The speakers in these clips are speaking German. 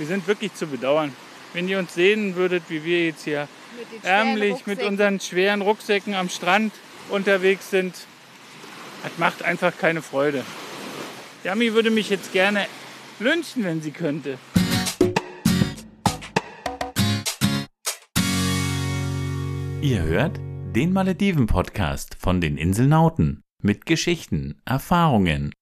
Wir sind wirklich zu bedauern. Wenn ihr uns sehen würdet, wie wir jetzt hier Mit ärmlich mit unseren schweren Rucksäcken am Strand unterwegs sind, das macht einfach keine Freude. Yami würde mich jetzt gerne lynchen, wenn sie könnte. Ihr hört den Malediven-Podcast von den Inselnauten mit Geschichten, Erfahrungen,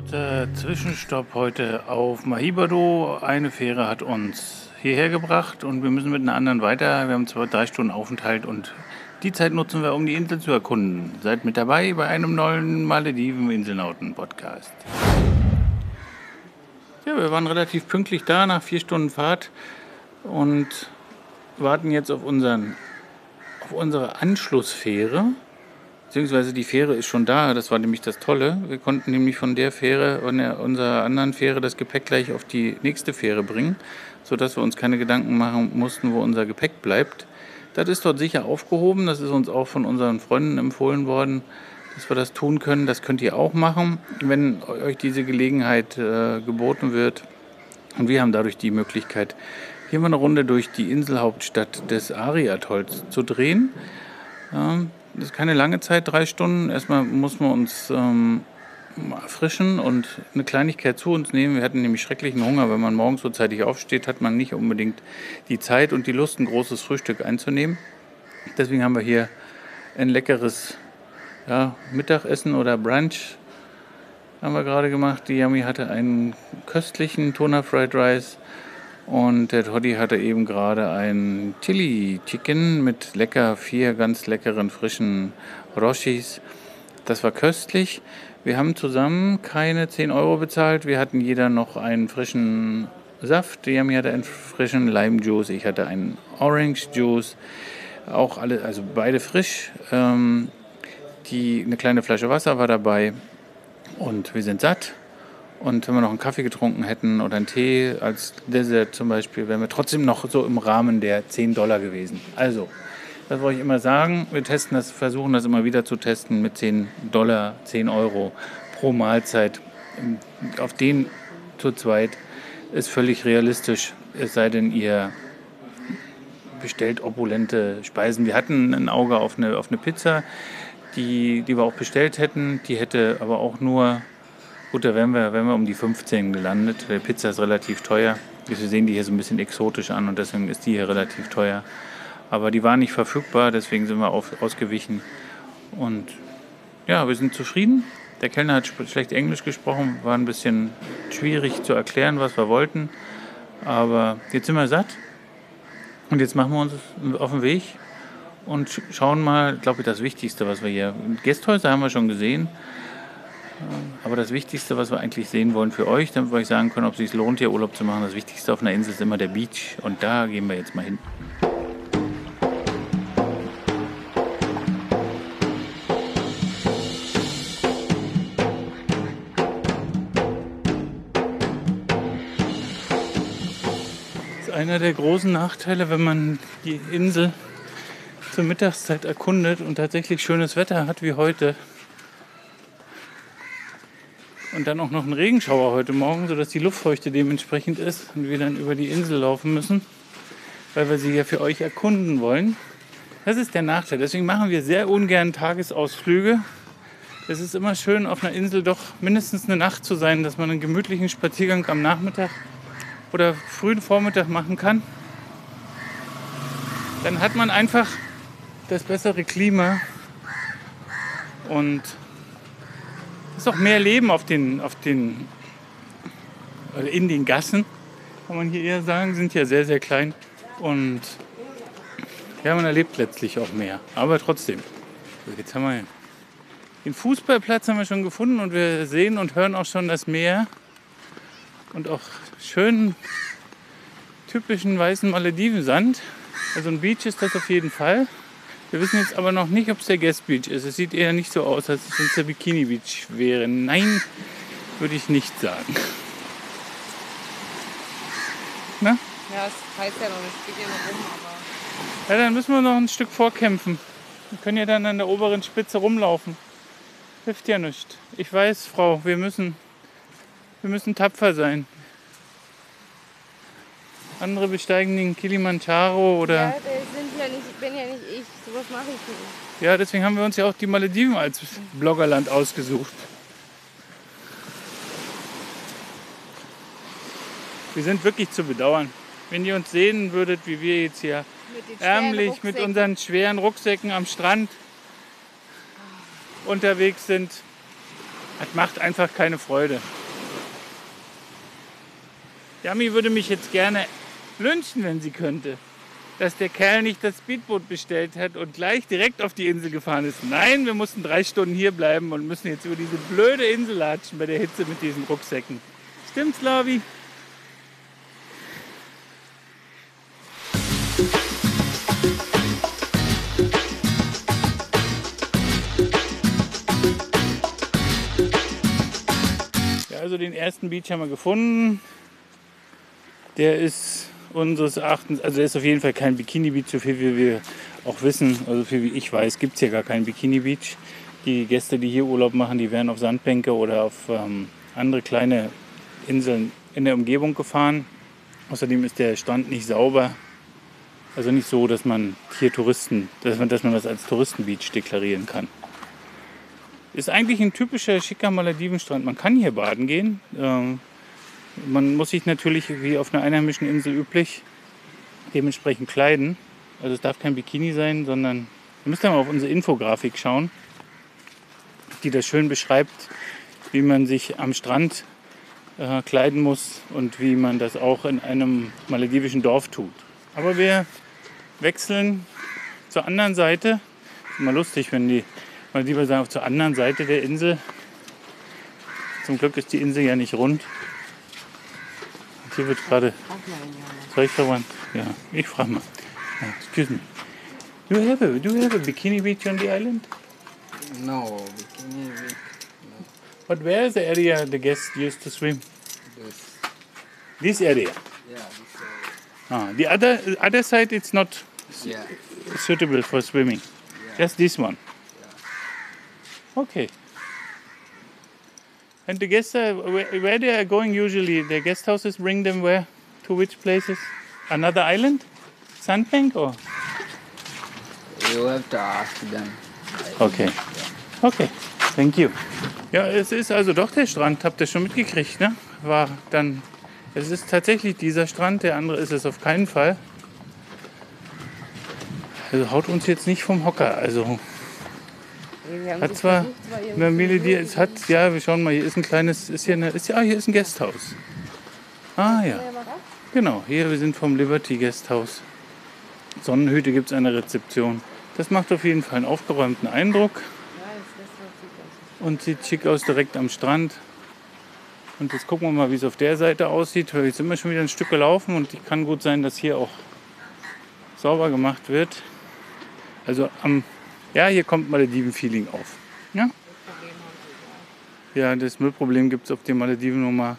Kurzer Zwischenstopp heute auf Mahibado. Eine Fähre hat uns hierher gebracht und wir müssen mit einer anderen weiter. Wir haben zwar drei Stunden Aufenthalt und die Zeit nutzen wir, um die Insel zu erkunden. Seid mit dabei bei einem neuen Malediven-Inselnauten-Podcast. Ja, wir waren relativ pünktlich da nach vier Stunden Fahrt und warten jetzt auf, unseren, auf unsere Anschlussfähre. Beziehungsweise die Fähre ist schon da, das war nämlich das Tolle. Wir konnten nämlich von der Fähre, von der, unserer anderen Fähre, das Gepäck gleich auf die nächste Fähre bringen, sodass wir uns keine Gedanken machen mussten, wo unser Gepäck bleibt. Das ist dort sicher aufgehoben, das ist uns auch von unseren Freunden empfohlen worden, dass wir das tun können. Das könnt ihr auch machen, wenn euch diese Gelegenheit äh, geboten wird. Und wir haben dadurch die Möglichkeit, hier mal eine Runde durch die Inselhauptstadt des Ari-Atolls zu drehen. Ähm, das ist keine lange Zeit, drei Stunden. Erstmal muss man uns ähm, erfrischen und eine Kleinigkeit zu uns nehmen. Wir hatten nämlich schrecklichen Hunger. Wenn man morgens so zeitig aufsteht, hat man nicht unbedingt die Zeit und die Lust, ein großes Frühstück einzunehmen. Deswegen haben wir hier ein leckeres ja, Mittagessen oder Brunch haben wir gerade gemacht. Die Yami hatte einen köstlichen Tuna Fried Rice und der Toddy hatte eben gerade ein Chili Chicken mit lecker vier ganz leckeren frischen Roshis. Das war köstlich. Wir haben zusammen keine 10 Euro bezahlt. Wir hatten jeder noch einen frischen Saft. Die Yami hatte einen frischen Lime Juice. Ich hatte einen Orange Juice. Auch alle, also beide frisch. Ähm, die, eine kleine Flasche Wasser war dabei. Und wir sind satt. Und wenn wir noch einen Kaffee getrunken hätten oder einen Tee als Dessert zum Beispiel, wären wir trotzdem noch so im Rahmen der 10 Dollar gewesen. Also, das wollte ich immer sagen. Wir testen das, versuchen das immer wieder zu testen mit 10 Dollar, 10 Euro pro Mahlzeit. Auf den zu zweit ist völlig realistisch, es sei denn, ihr bestellt opulente Speisen. Wir hatten ein Auge auf eine, auf eine Pizza, die, die wir auch bestellt hätten. Die hätte aber auch nur Gut, da wären wir, wären wir um die 15 gelandet. Die Pizza ist relativ teuer. Wir sehen die hier so ein bisschen exotisch an und deswegen ist die hier relativ teuer. Aber die war nicht verfügbar, deswegen sind wir auf, ausgewichen. Und ja, wir sind zufrieden. Der Kellner hat schlecht Englisch gesprochen, war ein bisschen schwierig zu erklären, was wir wollten. Aber jetzt sind wir satt. Und jetzt machen wir uns auf den Weg und sch- schauen mal, glaube ich, das Wichtigste, was wir hier. Gästhäuser haben wir schon gesehen. Aber das Wichtigste, was wir eigentlich sehen wollen für euch, damit wir euch sagen können, ob es sich lohnt, hier Urlaub zu machen, das Wichtigste auf einer Insel ist immer der Beach. Und da gehen wir jetzt mal hin. Das ist einer der großen Nachteile, wenn man die Insel zur Mittagszeit erkundet und tatsächlich schönes Wetter hat wie heute. Und dann auch noch ein Regenschauer heute Morgen, sodass die Luftfeuchte dementsprechend ist und wir dann über die Insel laufen müssen, weil wir sie ja für euch erkunden wollen. Das ist der Nachteil. Deswegen machen wir sehr ungern Tagesausflüge. Es ist immer schön, auf einer Insel doch mindestens eine Nacht zu sein, dass man einen gemütlichen Spaziergang am Nachmittag oder frühen Vormittag machen kann. Dann hat man einfach das bessere Klima und ist auch mehr Leben auf den, auf den, oder in den Gassen, kann man hier eher sagen, sind ja sehr, sehr klein. Und ja, man erlebt letztlich auch mehr. Aber trotzdem, So, jetzt haben wir den Fußballplatz haben wir schon gefunden und wir sehen und hören auch schon das Meer und auch schönen typischen weißen Maledivensand. Also ein Beach ist das auf jeden Fall. Wir wissen jetzt aber noch nicht, ob es der Guest Beach ist. Es sieht eher nicht so aus, als wenn es der Bikini Beach wäre. Nein, würde ich nicht sagen. Na? Ja, es heißt ja noch nicht, es geht ja noch rum, aber. Ja, dann müssen wir noch ein Stück vorkämpfen. Wir können ja dann an der oberen Spitze rumlaufen. Hilft ja nicht. Ich weiß, Frau, wir müssen, wir müssen tapfer sein. Andere besteigen den Kilimanjaro oder. Ja, bin ja nicht ich. Sowas mache ich nicht. Ja, deswegen haben wir uns ja auch die Malediven als Bloggerland ausgesucht. Wir sind wirklich zu bedauern. Wenn ihr uns sehen würdet, wie wir jetzt hier Mit ärmlich mit unseren schweren Rucksäcken am Strand unterwegs sind, das macht einfach keine Freude. Yami würde mich jetzt gerne lynchen, wenn sie könnte. Dass der Kerl nicht das Speedboot bestellt hat und gleich direkt auf die Insel gefahren ist. Nein, wir mussten drei Stunden hier bleiben und müssen jetzt über diese blöde Insel latschen bei der Hitze mit diesen Rucksäcken. Stimmt's, Lavi? Also den ersten Beach haben wir gefunden. Der ist unseres Erachtens, also ist auf jeden Fall kein Bikini-Beach, so viel wie wir auch wissen, also so viel wie ich weiß, gibt es hier gar keinen Bikini-Beach. Die Gäste, die hier Urlaub machen, die werden auf Sandbänke oder auf ähm, andere kleine Inseln in der Umgebung gefahren. Außerdem ist der Strand nicht sauber. Also nicht so, dass man hier Touristen, dass man, dass man das als Touristenbeach deklarieren kann. Ist eigentlich ein typischer schicker Maledivenstrand. Man kann hier baden gehen. Ähm, man muss sich natürlich wie auf einer einheimischen Insel üblich dementsprechend kleiden. Also es darf kein Bikini sein, sondern ihr müsst ja mal auf unsere Infografik schauen, die das schön beschreibt, wie man sich am Strand äh, kleiden muss und wie man das auch in einem maledivischen Dorf tut. Aber wir wechseln zur anderen Seite. Ist immer lustig, wenn die Malediver sagen, zur anderen Seite der Insel. Zum Glück ist die Insel ja nicht rund. Und wird gerade soll ich verwandt? Ja, ich frage mal. Uh, excuse me. Do you have a do you have a bikini beach on the island? No, bikini week. But where is the area the guests used to swim? This, This area. yeah, this, Ah, the other other side it's not yeah, suitable for swimming. yeah. Just this one. Okay. And the guests are where, where they are going usually. The guest houses bring them where? To which places? Another island? Sandbank or? You have to ask them. Okay. Okay. Thank you. Ja, es ist also doch der Strand. Habt ihr schon mitgekriegt, ne? War dann. Es ist tatsächlich dieser Strand. Der andere ist es auf keinen Fall. Also haut uns jetzt nicht vom Hocker. Also Hat zwar eine Melodie, es hat, ja, wir schauen mal, hier ist ein kleines, ist hier eine, ist, ja, hier ist ein Gasthaus. Ah ja, genau, hier, wir sind vom Liberty Gasthaus. Sonnenhüte gibt es eine Rezeption. Das macht auf jeden Fall einen aufgeräumten Eindruck und sieht schick aus direkt am Strand. Und jetzt gucken wir mal, wie es auf der Seite aussieht, weil jetzt sind wir schon wieder ein Stück gelaufen und es kann gut sein, dass hier auch sauber gemacht wird. Also am, ja, hier kommt Malediven-Feeling auf. Ja? Ja, das Müllproblem gibt es auf den Malediven nur mal.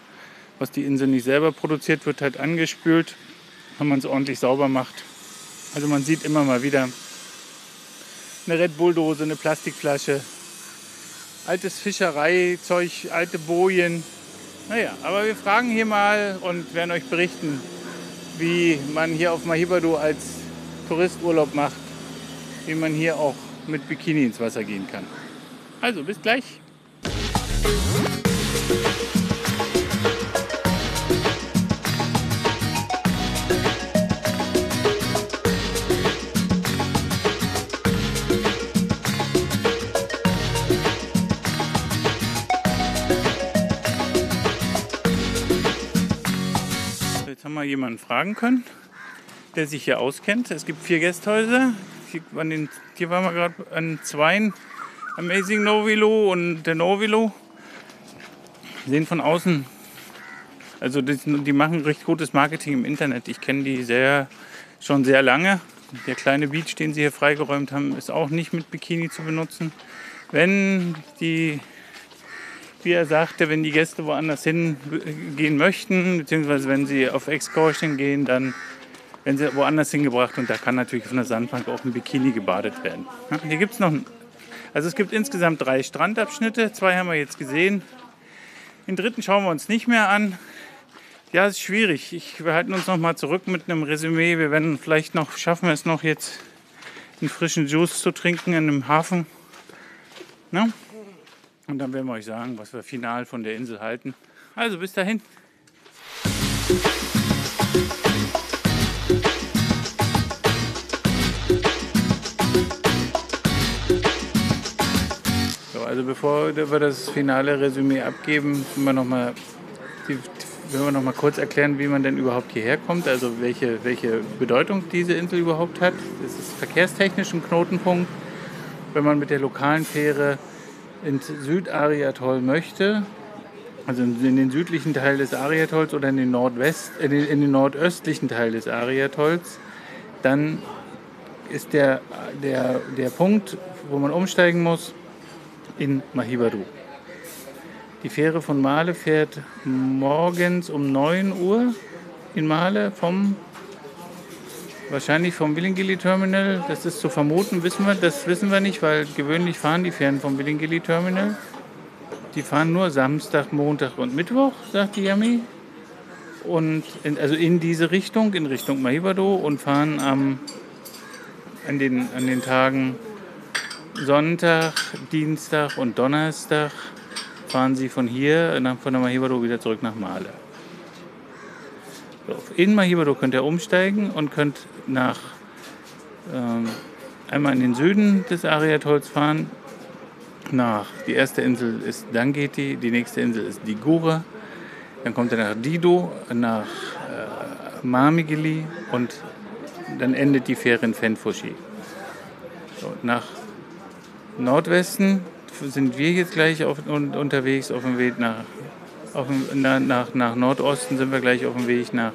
Was die Insel nicht selber produziert, wird halt angespült, wenn man es ordentlich sauber macht. Also man sieht immer mal wieder eine Red Bull-Dose, eine Plastikflasche, altes Fischereizeug, alte Bojen. Naja, aber wir fragen hier mal und werden euch berichten, wie man hier auf Mahibado als Tourist Urlaub macht, wie man hier auch mit Bikini ins Wasser gehen kann. Also, bis gleich. Jetzt haben wir jemanden fragen können, der sich hier auskennt. Es gibt vier Gästhäuser. Hier, an den, hier waren wir gerade an Zweien, Amazing Novilo und der Novilo. Sehen von außen, also die, die machen recht gutes Marketing im Internet. Ich kenne die sehr, schon sehr lange. Der kleine Beach, den sie hier freigeräumt haben, ist auch nicht mit Bikini zu benutzen. Wenn die, wie er sagte, wenn die Gäste woanders hingehen möchten, beziehungsweise wenn sie auf Excursion gehen, dann werden sie woanders hingebracht und da kann natürlich von der Sandbank auch ein Bikini gebadet werden. Hier gibt es noch, also es gibt insgesamt drei Strandabschnitte, zwei haben wir jetzt gesehen. Den dritten schauen wir uns nicht mehr an. Ja, es ist schwierig. Ich, wir halten uns noch mal zurück mit einem Resümee. Wir werden vielleicht noch, schaffen wir es noch jetzt, einen frischen Juice zu trinken in einem Hafen. Na? Und dann werden wir euch sagen, was wir final von der Insel halten. Also bis dahin. Also bevor wir das finale Resümee abgeben, wollen wir noch mal, die, wollen wir noch mal kurz erklären, wie man denn überhaupt hierher kommt, also welche, welche Bedeutung diese Insel überhaupt hat. Es ist verkehrstechnisch ein Knotenpunkt. Wenn man mit der lokalen Fähre ins Südariatoll möchte, also in den südlichen Teil des Ariatolls oder in den, Nordwest, in den, in den nordöstlichen Teil des Ariatolls, dann ist der, der, der Punkt, wo man umsteigen muss, in Mahibadu. Die Fähre von Male fährt morgens um 9 Uhr in Male vom wahrscheinlich vom Willingili Terminal. Das ist zu vermuten, wissen wir, das wissen wir nicht, weil gewöhnlich fahren die Fähren vom Willingili Terminal. Die fahren nur Samstag, Montag und Mittwoch, sagt die Yami. Und in, also in diese Richtung, in Richtung Mahibado und fahren am, an, den, an den Tagen Sonntag, Dienstag und Donnerstag fahren sie von hier, nach- von der Mahibado wieder zurück nach Male. So, in Mahibado könnt ihr umsteigen und könnt nach ähm, einmal in den Süden des Ariatolls fahren. Nach die erste Insel ist Dangeti, die nächste Insel ist Digura. Dann kommt ihr nach Dido, nach äh, Mamigili und dann endet die Fähre in Fenfushi. So, nach Nordwesten sind wir jetzt gleich auf, un, unterwegs auf dem Weg nach, auf na, nach, nach Nordosten sind wir gleich auf dem Weg nach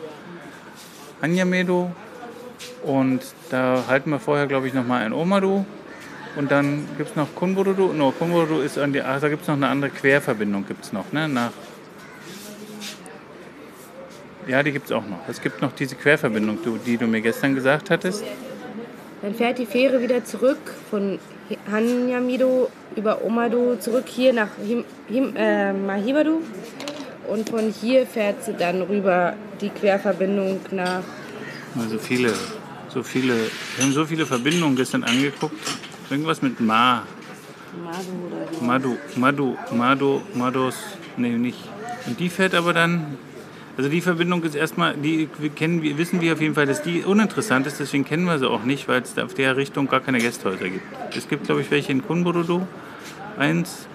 Anjamedo und da halten wir vorher glaube ich noch mal in Omadu und dann gibt es noch Kunburudu. No, Kunburudu ist an die, ach, da gibt es noch eine andere Querverbindung gibt's noch, ne? Nach ja, die gibt es auch noch. Es gibt noch diese Querverbindung, du- die du mir gestern gesagt hattest. Dann fährt die Fähre wieder zurück von Hanyamido über Omado zurück hier nach Him, Him, äh, Mahibadu. Und von hier fährt sie dann rüber die Querverbindung nach Also viele, so viele, wir haben so viele Verbindungen gestern angeguckt. Irgendwas mit Ma, Madu oder so. Madu, Madu, Mado, Mados, nee, nicht. Und die fährt aber dann, also die Verbindung ist erstmal, die wir kennen, wissen wir auf jeden Fall, dass die uninteressant ist, deswegen kennen wir sie auch nicht, weil es auf der Richtung gar keine Gästhäuser gibt. Es gibt, glaube ich, welche in Kunburudu, eins,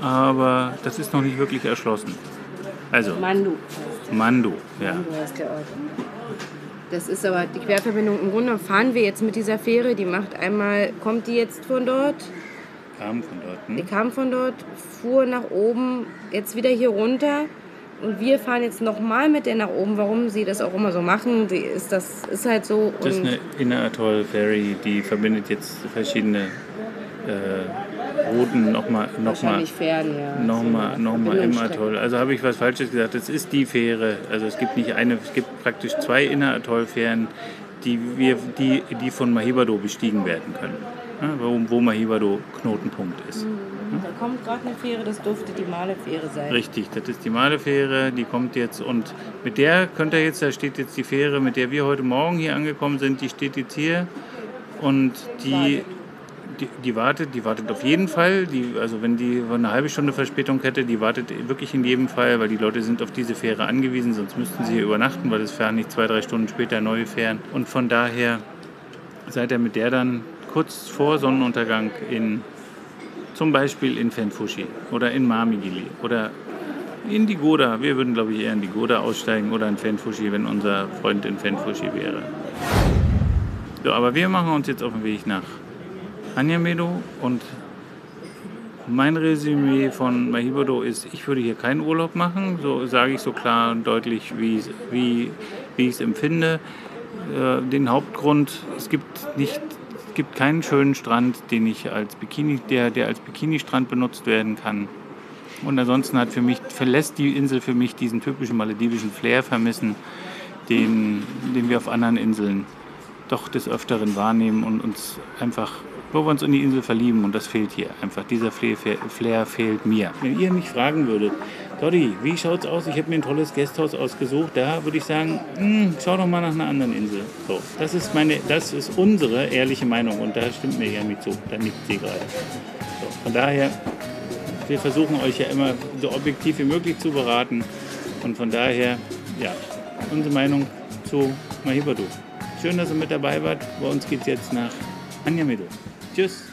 aber das ist noch nicht wirklich erschlossen. Also, Mandu. Mandu, ja. Mandu heißt der Ort. Das ist aber die Querverbindung. Im Grunde fahren wir jetzt mit dieser Fähre. Die macht einmal, kommt die jetzt von dort, Kam von dort, die hm? kam von dort, fuhr nach oben, jetzt wieder hier runter. Und wir fahren jetzt nochmal mit der nach oben. Warum sie das auch immer so machen, die ist, das ist halt so. Das ist eine Inner-Atoll Ferry, die verbindet jetzt verschiedene äh, Routen nochmal noch mal, fern, ja. noch mal, noch mal im. Atoll. Also habe ich was Falsches gesagt. Es ist die Fähre. Also es gibt nicht eine, es gibt praktisch zwei Inner-Atoll-Fähren, die, wir, die, die von Mahibado bestiegen werden können. Ja, wo, wo Mahibado Knotenpunkt ist. Da kommt gerade eine Fähre, das dürfte die Male-Fähre sein. Richtig, das ist die Male-Fähre, die kommt jetzt und mit der könnt ihr jetzt, da steht jetzt die Fähre, mit der wir heute Morgen hier angekommen sind, die steht jetzt hier und die, die, die wartet, die wartet auf jeden Fall, die, also wenn die eine halbe Stunde Verspätung hätte, die wartet wirklich in jedem Fall, weil die Leute sind auf diese Fähre angewiesen, sonst müssten sie hier übernachten, weil es fahren nicht zwei, drei Stunden später neue Fähren. Und von daher seid ihr mit der dann kurz vor Sonnenuntergang in zum Beispiel in Fenfushi oder in Mamigili oder in die Goda. Wir würden, glaube ich, eher in die Goda aussteigen oder in Fenfushi, wenn unser Freund in Fenfushi wäre. So, aber wir machen uns jetzt auf den Weg nach Anjamedo und mein Resümee von Mahibodo ist, ich würde hier keinen Urlaub machen. So sage ich so klar und deutlich, wie, ich es empfinde. Äh, den Hauptgrund, es gibt nicht gibt keinen schönen Strand, den ich als Bikini, der, der als Bikini-Strand benutzt werden kann. Und ansonsten hat für mich, verlässt die Insel für mich diesen typischen maledivischen Flair vermissen, den, den wir auf anderen Inseln doch des Öfteren wahrnehmen und uns einfach, wo wir uns in die Insel verlieben und das fehlt hier einfach. Dieser Flair, Flair fehlt mir. Wenn ihr mich fragen würdet, Dotti, wie schaut's aus? Ich habe mir ein tolles Gasthaus ausgesucht. Da würde ich sagen, hm, schau doch mal nach einer anderen Insel. So, das ist meine, das ist unsere ehrliche Meinung und da stimmt mir ja mit zu. Da nickt sie gerade. So, von daher, wir versuchen euch ja immer so objektiv wie möglich zu beraten und von daher, ja, unsere Meinung zu Mahibadu. Schön, dass ihr mit dabei wart. Bei uns geht es jetzt nach Anjamedo. Tschüss.